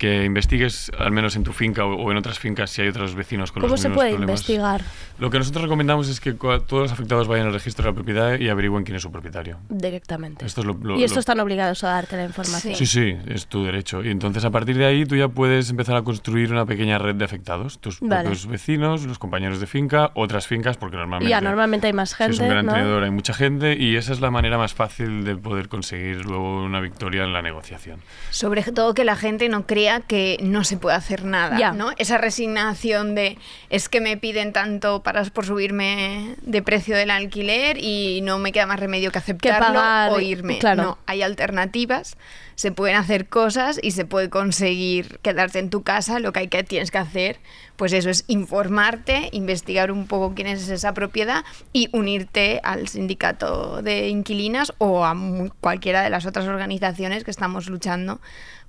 que investigues al menos en tu finca o, o en otras fincas si hay otros vecinos con ¿Cómo los se mismos puede problemas. investigar? Lo que nosotros recomendamos es que todos los afectados vayan al registro de la propiedad y averigüen quién es su propietario. Directamente. Esto es lo- lo- y estos lo- están obligados a darte la información. Sí, sí, es tu derecho. Y entonces a partir de ahí tú ya puedes empezar a construir una pequeña red de afectados. Tus Vale. propios vecinos, los compañeros de finca, otras fincas, porque normalmente... Ya, normalmente hay más si gente, es un gran ¿no? tenedor, hay mucha gente y esa es la manera más fácil de poder conseguir luego una victoria en la negociación. Sobre todo que la gente no crea que no se puede hacer nada, Ya. ¿no? Esa resignación de es que me piden tanto para por subirme de precio del alquiler y no me queda más remedio que aceptarlo pagar, o irme. claro. No, hay alternativas, se pueden hacer cosas y se puede conseguir quedarte en tu casa. Lo que hay que tienes que hacer, pues eso es informarte, investigar un poco quién es esa propiedad y unirte al sindicato de inquilinas o a cualquiera de las otras organizaciones que estamos luchando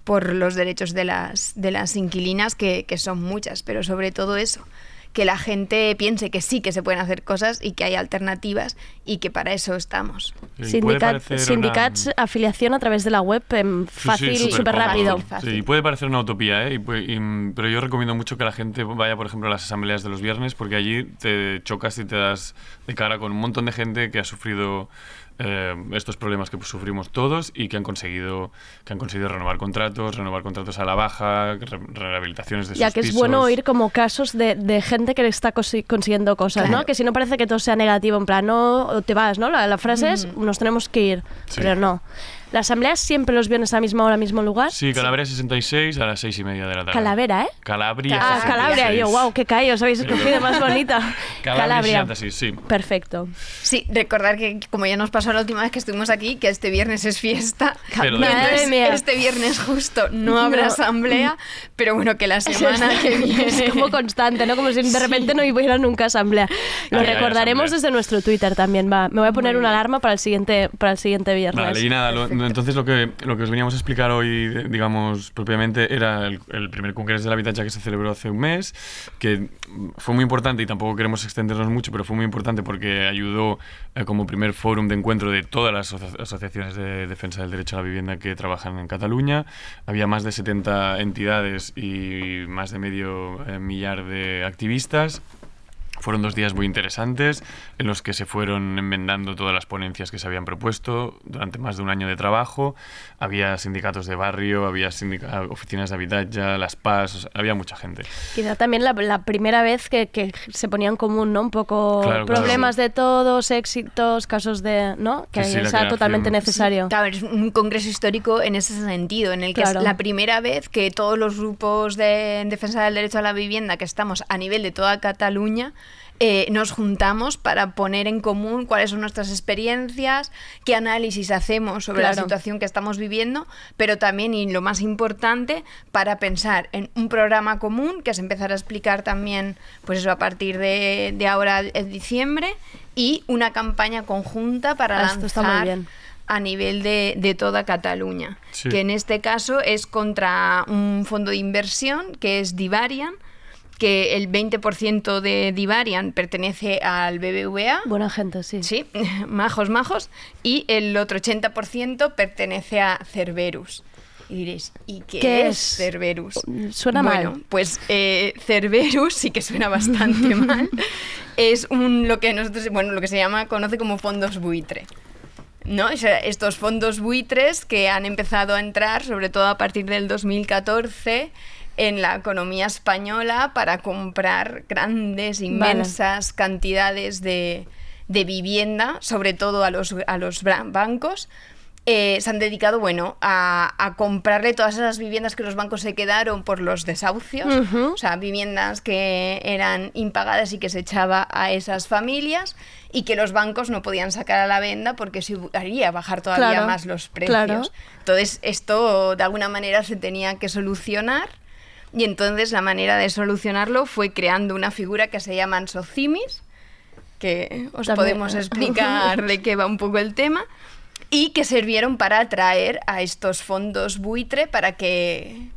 por los derechos de las, de las inquilinas, que, que son muchas, pero sobre todo eso, que la gente piense que sí que se pueden hacer cosas y que hay alternativas y que para eso estamos. Sindicat, Sindicats, afiliación a través de la web, em, Sí, sí, fácil, súper súper rápido. Sí, y puede parecer una utopía, ¿eh? Y puede- y, mm, pero yo recomiendo mucho que la gente vaya, por ejemplo, a las asambleas de los viernes, porque allí te chocas y te das de cara con un montón de gente que ha sufrido eh, estos problemas que pues, sufrimos todos y que han conseguido que han conseguido renovar contratos, renovar contratos a la baja, re- rehabilitaciones de Ya sus que es bueno oír como casos de, de gente que está cosi- consiguiendo cosas, Claro. ¿no? Que si no parece que todo sea negativo, en plan, no, o te vas, ¿no? La, la frase es, nos tenemos que ir, Sí. pero no. ¿La asamblea siempre los viernes a la misma hora, mismo lugar? Sí, Calavera 66 a las seis y media de la tarde. Calavera, ¿eh? Calabria. Ah, Calabria, yo, 66. wow, qué callo, os habéis Sí. escogido más bonita. Calabria 66, sí. Perfecto. Sí, recordar que como ya nos pasó la última vez que estuvimos aquí, que este viernes es fiesta. Pero entonces, Madre mía. este viernes justo no habrá No. asamblea, pero bueno, que la semana que viene... Es como constante, ¿no? Como si de repente no hubiera nunca asamblea. Lo Ay, ay, recordaremos asamblea. desde nuestro Twitter también, va. Me voy a poner una alarma para el siguiente, para el siguiente viernes. Vale, y nada, lo- entonces lo que, lo que os veníamos a explicar hoy, digamos, propiamente, era el, el primer Congreso de la Habitatge que se celebró hace un mes, que fue muy importante y tampoco queremos extendernos mucho, pero fue muy importante porque ayudó eh, como primer fórum de encuentro de todas las aso- asociaciones de defensa del derecho a la vivienda que trabajan en Cataluña. Había más de 70 entidades y más de medio eh, millar de activistas. Fueron dos días muy interesantes en los que se fueron enmendando todas las ponencias que se habían propuesto durante más de un año de trabajo. Había sindicatos de barrio, había oficinas de habitatge, las PAS, o sea, había mucha gente. Quizá también la, la primera vez que, que se ponía en común, ¿no? Un poco Claro, claro. problemas de todos, éxitos, casos de, ¿no? Que Sí, sí, sea totalmente necesario. Claro, es un congreso histórico en ese sentido, en el que Claro. es la primera vez que todos los grupos de en defensa del derecho a la vivienda que estamos a nivel de toda Cataluña eh, nos juntamos para poner en común cuáles son nuestras experiencias, qué análisis hacemos sobre la situación que estamos viviendo, pero también, y lo más importante, para pensar en un programa común que se empezará a explicar también, pues eso, a partir de, de ahora en diciembre, y una campaña conjunta para Ah, lanzar esto está muy bien. a nivel de, de toda Cataluña, Sí. que en este caso es contra un fondo de inversión que es Divarian, que el 20% de Divarian pertenece al BBVA. Buena gente, sí. Sí, majos, majos. Y el otro 80% pertenece a Cerberus. Y diréis, ¿y qué, ¿Qué es? Cerberus? Suena bueno, mal. Pues eh, Cerberus sí que suena bastante mal. Es un lo que nosotros, bueno, lo que se llama, conoce como fondos buitre. ¿no? O sea, estos fondos buitres que han empezado a entrar, sobre todo a partir del 2014, en la economía española para comprar grandes, inmensas cantidades de, de vivienda, sobre todo a los, a los bancos. Eh, se han dedicado, bueno, a, a comprarle todas esas viviendas que los bancos se quedaron por los desahucios, Ujú. o sea, viviendas que eran impagadas y que se echaba a esas familias y que los bancos no podían sacar a la venda porque se haría bajar todavía Claro, más los precios. claro. Entonces, esto de alguna manera se tenía que solucionar y entonces la manera de solucionarlo fue creando una figura que se llaman socimis, que os También- podemos explicar de qué va un poco el tema, y que sirvieron para atraer a estos fondos buitre para que,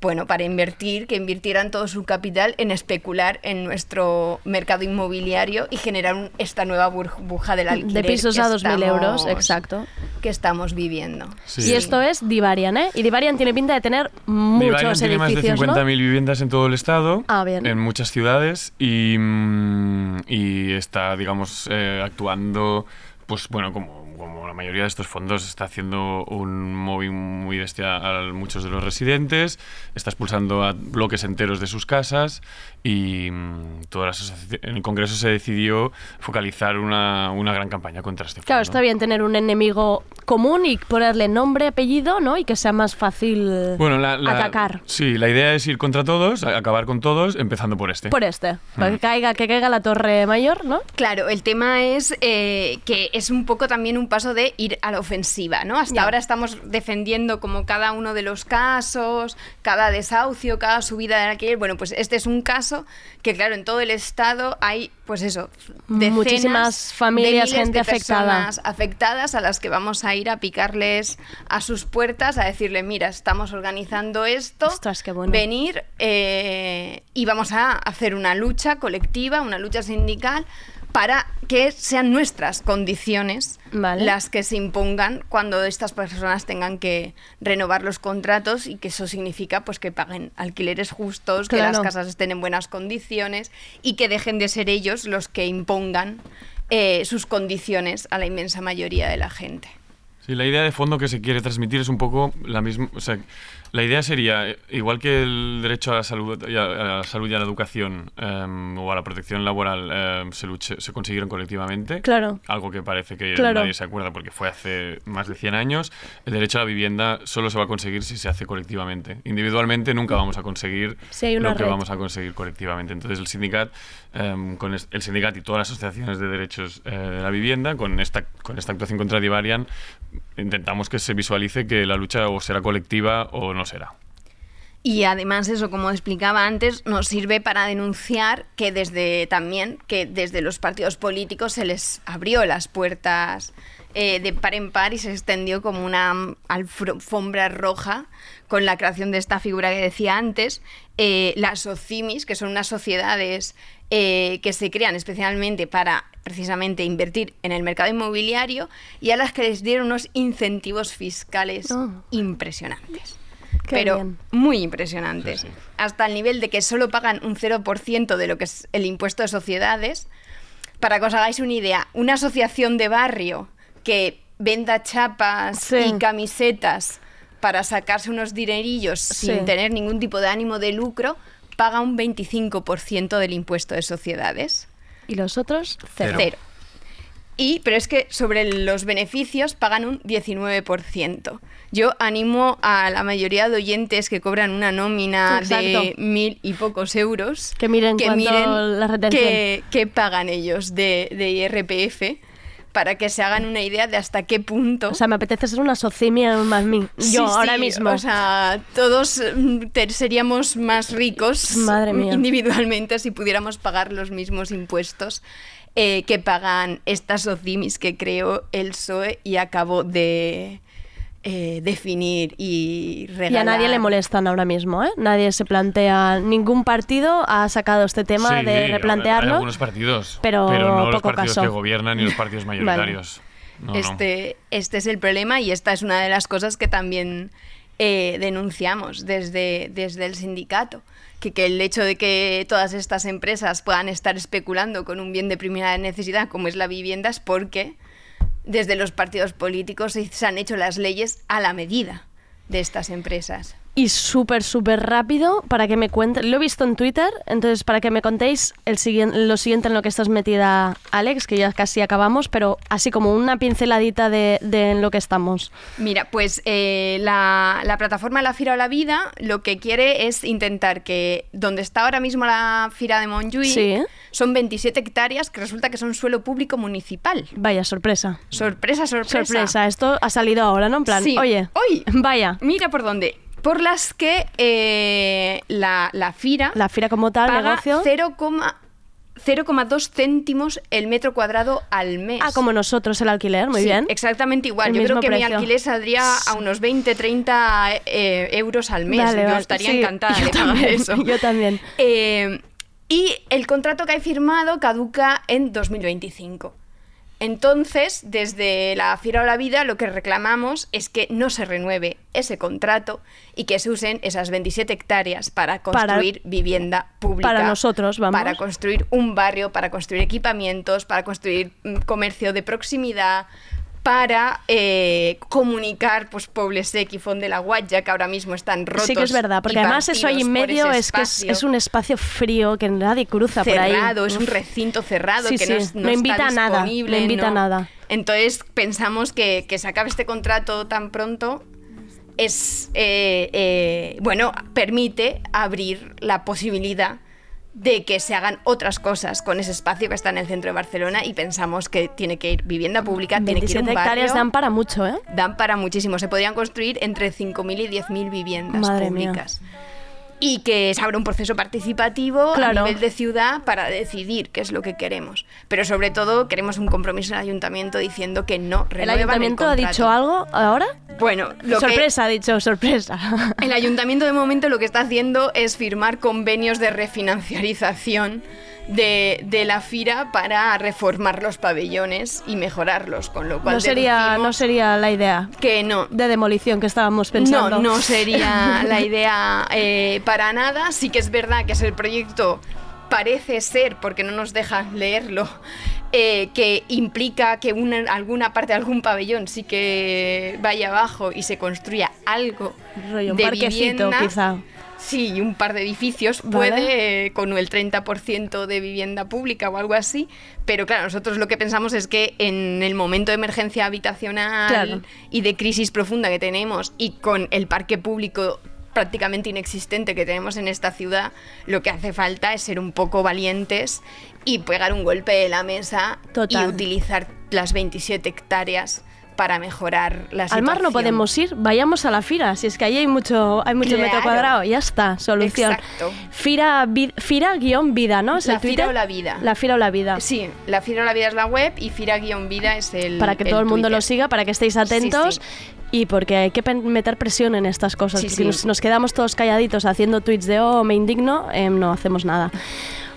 bueno, para invertir, que invirtieran todo su capital en especular en nuestro mercado inmobiliario y generar un- esta nueva burbuja del alquiler. De pisos a 2.000 euros, exacto. Que estamos viviendo. Y esto es Divarian, ¿eh? Y Divarian tiene pinta de tener muchos Vivarium tiene más de edificios, 50.000 ¿no? viviendas en todo el estado, Ah, bien. en muchas ciudades, y, mm, y está, digamos, eh, actuando, pues bueno, como, como la mayoría de estos fondos, está haciendo un móvil muy bestia a muchos de los residentes, está expulsando a bloques enteros de sus casas, y mm, todas las en el Congreso se decidió focalizar una, una gran campaña contra este fondo. Claro, está bien tener un enemigo común y ponerle nombre, apellido, ¿no? Y que sea más fácil Bueno, la- la- atacar. Sí, la idea es ir contra todos, a- acabar con todos, empezando por este. Por este, para que caiga, que caiga la torre mayor, ¿no? Claro, el tema es eh, que es un poco también un paso de ir a la ofensiva, ¿no? Hasta Ya. ahora estamos defendiendo como cada uno de los casos, cada desahucio, cada subida de alquiler. Bueno, pues este es un caso que, claro, en todo el estado hay, pues eso, Muchísimas de familias, miles gente de afectada. afectadas a las que vamos a ir a picarles a sus puertas, a decirle, mira, estamos organizando esto, venir eh, y vamos a hacer una lucha colectiva, una lucha sindical para que sean nuestras condiciones las que se impongan cuando estas personas tengan que renovar los contratos y que eso significa pues que paguen alquileres justos, que las casas estén en buenas condiciones y que dejen de ser ellos los que impongan eh, sus condiciones a la inmensa mayoría de la gente. Sí, la idea de fondo que se quiere transmitir es un poco la misma. O sea, la idea sería, eh, igual que el derecho a la salud y a, a la, salud y a la educación em, o a la protección laboral em, se, luche- se consiguieron colectivamente, Claro. algo que parece que Claro. nadie se acuerda porque fue hace más de 100 años, el derecho a la vivienda solo se va a conseguir si se hace colectivamente. Individualmente nunca vamos a conseguir lo que red. vamos a conseguir colectivamente. Entonces el sindicat, em, con el sindicat y todas las asociaciones de derechos eh, de la vivienda, con esta, con esta actuación contra Divarian, intentamos que se visualice que la lucha o será colectiva o no será. Y además eso, como explicaba antes, nos sirve para denunciar que desde también que desde los partidos políticos se les abrió las puertas eh, de par en par y se extendió como una alfombra roja con la creación de esta figura que decía antes, eh, las SOCIMIS, que son unas sociedades eh, que se crean especialmente para precisamente invertir en el mercado inmobiliario y a las que les dieron unos incentivos fiscales impresionantes Qué pero bien. muy impresionantes. Hasta el nivel de que solo pagan un 0% de lo que es el impuesto de sociedades. Para que os hagáis una idea, una asociación de barrio que venda chapas y camisetas para sacarse unos dinerillos Sí. sin tener ningún tipo de ánimo de lucro, paga un 25% del impuesto de sociedades. ¿Y los otros? Cero. Cero. Y, pero es que sobre los beneficios pagan un 19%. Yo animo a la mayoría de oyentes que cobran una nómina de mil y pocos euros Que miren cuánto la retención. qué, qué pagan ellos de, de IRPF para que se hagan una idea de hasta qué punto. O sea, me apetece ser una socimia más mí. Sí, Yo, ahora sí, mismo. O sea, todos mm, te- seríamos más ricos Madre mía. individualmente si pudiéramos pagar los mismos impuestos eh, que pagan estas SOCIMIS que creó el PSOE y acabó de eh, definir y regalar. Y a nadie le molestan ahora mismo, ¿eh? Nadie se plantea, ningún partido ha sacado este tema Sí, de Hay replantearlo. algunos partidos, pero no los poco partidos caso. que gobiernan ni los partidos mayoritarios. No, no. este, este es el problema y esta es una de las cosas que también eh, denunciamos desde, desde el sindicato. Que, que el hecho de que todas estas empresas puedan estar especulando con un bien de primera necesidad como es la vivienda es porque desde los partidos políticos se han hecho las leyes a la medida de estas empresas. Y súper, súper rápido para que me cuenten. Lo he visto en Twitter, entonces para que me contéis el siguiente, lo siguiente en lo que estás metida, Alex, que ya casi acabamos, pero así como una pinceladita de, de en lo que estamos. Mira, pues eh, la, la plataforma La Fira o la Vida lo que quiere es intentar que donde está ahora mismo la Fira de Montjuïc Sí. son 27 hectáreas que resulta que son suelo público municipal. Vaya, sorpresa. Sorpresa, sorpresa. Sorpresa, esto ha salido ahora, ¿no? En plan, Sí. oye, Hoy. vaya. Mira por dónde. Por las que eh, la, la Fira La fira como tal, paga negocio. 0, 0,2 céntimos el metro cuadrado al mes. Ah, como nosotros el alquiler, muy Sí, bien. Exactamente igual. El Yo creo que mi alquiler saldría a unos 20, 30 eh, euros al mes. Vale, Yo vale. estaría Sí, encantada yo de pagar también, eso. Yo también. Eh, y el contrato que he firmado caduca en 2025. Entonces, desde la Fiera o la Vida, lo que reclamamos es que no se renueve ese contrato y que se usen esas 27 hectáreas para Para- construir vivienda pública. para nosotros, vamos. Para construir un barrio, para construir equipamientos, para construir mm, comercio de proximidad, para eh, comunicar pues Poble Sec y Font de la Guatlla, que ahora mismo están rotos. Sí que es verdad, porque además eso ahí en medio es que es, un espacio frío que nadie cruza por ahí. cerrado, es un recinto cerrado Sí, que sí, no, no está invita a nada, disponible, no invita a nada. Entonces pensamos que, que se acabe este contrato tan pronto es eh, eh, bueno permite abrir la posibilidad de que se hagan otras cosas con ese espacio que está en el centro de Barcelona y pensamos que tiene que ir vivienda pública, tiene que ir 27 un hectáreas barrio. dan para mucho, ¿eh? Dan para muchísimo. Se podrían construir entre 5.000 y 10.000 viviendas Madre mía. Y que se abra un proceso participativo Claro. a nivel de ciudad para decidir qué es lo que queremos. Pero sobre todo queremos un compromiso del ayuntamiento diciendo que no ¿El ayuntamiento ha contrato. dicho algo ahora? Bueno, lo que- sorpresa, ha dicho, sorpresa. el ayuntamiento de momento lo que está haciendo es firmar convenios de refinanciarización de, de la FIRA para reformar los pabellones y mejorarlos, con lo cual No sería, no sería la idea. Que no. De demolición que estábamos pensando. No, no sería la idea eh, para nada. Sí que es verdad que es el proyecto, parece ser, porque no nos dejan leerlo, eh, que implica que una, alguna parte de algún pabellón sí que vaya abajo y se construya algo Rollo, un de parquecito, vivienda. quizá. Sí, y un par de edificios Vale. puede eh, con el 30% de vivienda pública o algo así, pero claro, nosotros lo que pensamos es que en el momento de emergencia habitacional Claro. y de crisis profunda que tenemos y con el parque público prácticamente inexistente que tenemos en esta ciudad, lo que hace falta es ser un poco valientes y pegar un golpe de la mesa Total. y utilizar las 27 hectáreas para mejorar la situación. Al mar no podemos ir, vayamos a la fira, si es que ahí hay mucho, hay mucho metro cuadrado, ya está, solución. Exacto. Fira, vi- fira guion vida, ¿no? ¿Es La el Fira Twitter? o la Vida. La Fira o la Vida. Sí, la Fira o la Vida es la web y Fira-Vida es el. para que todo el mundo Twitter. lo siga, para que estéis atentos Sí, y porque hay que meter presión en estas cosas. Sí, porque sí. Nos, nos quedamos todos calladitos haciendo tweets de oh, me indigno, em, no hacemos nada.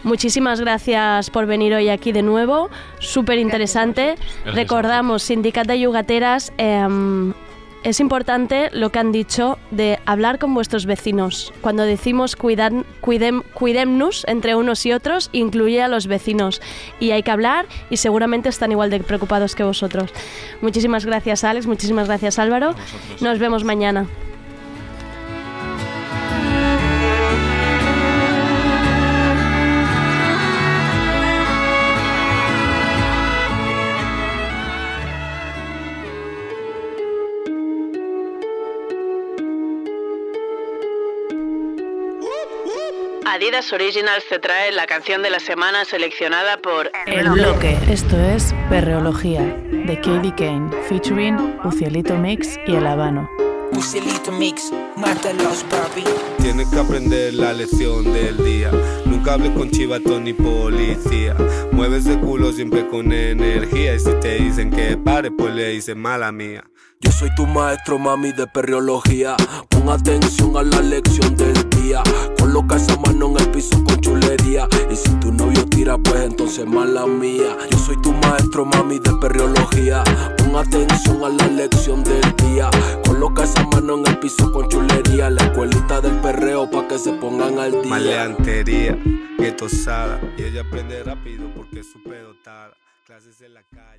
Muchísimas gracias por venir hoy aquí de nuevo, súper interesante. Recordamos, Sindicato de Yugateras, em, es importante lo que han dicho de hablar con vuestros vecinos. Cuando decimos cuidar, cuidem, cuidemnos entre unos y otros, incluye a los vecinos. Y hay que hablar y seguramente están igual de preocupados que vosotros. Muchísimas gracias Alex, muchísimas gracias Álvaro. Nos vemos mañana. Adidas Originals te trae la canción de la semana seleccionada por El bloque. Esto es Perreología, de Katie Kane, featuring Ucielito Mix y El Habano. Ucielito Mix, mátalos, papi. Tienes que aprender la lección del día. Nunca hables con chivato ni policía. Mueves de culo siempre con energía. Y si te dicen que pare, pues le dices mala mía. Yo soy tu maestro, mami, de perreología. Pon atención a la lección del día. Coloca esa mano en el piso con chulería. Y si tu novio tira, pues entonces mala mía. Yo soy tu maestro, mami, de perreología. Pon atención a la lección del día. Coloca esa mano en el piso con chulería. La escuelita del perreo pa' que se pongan al día. Maleantería, guetosada. Y ella aprende rápido porque es su pedotara. Clases en la calle.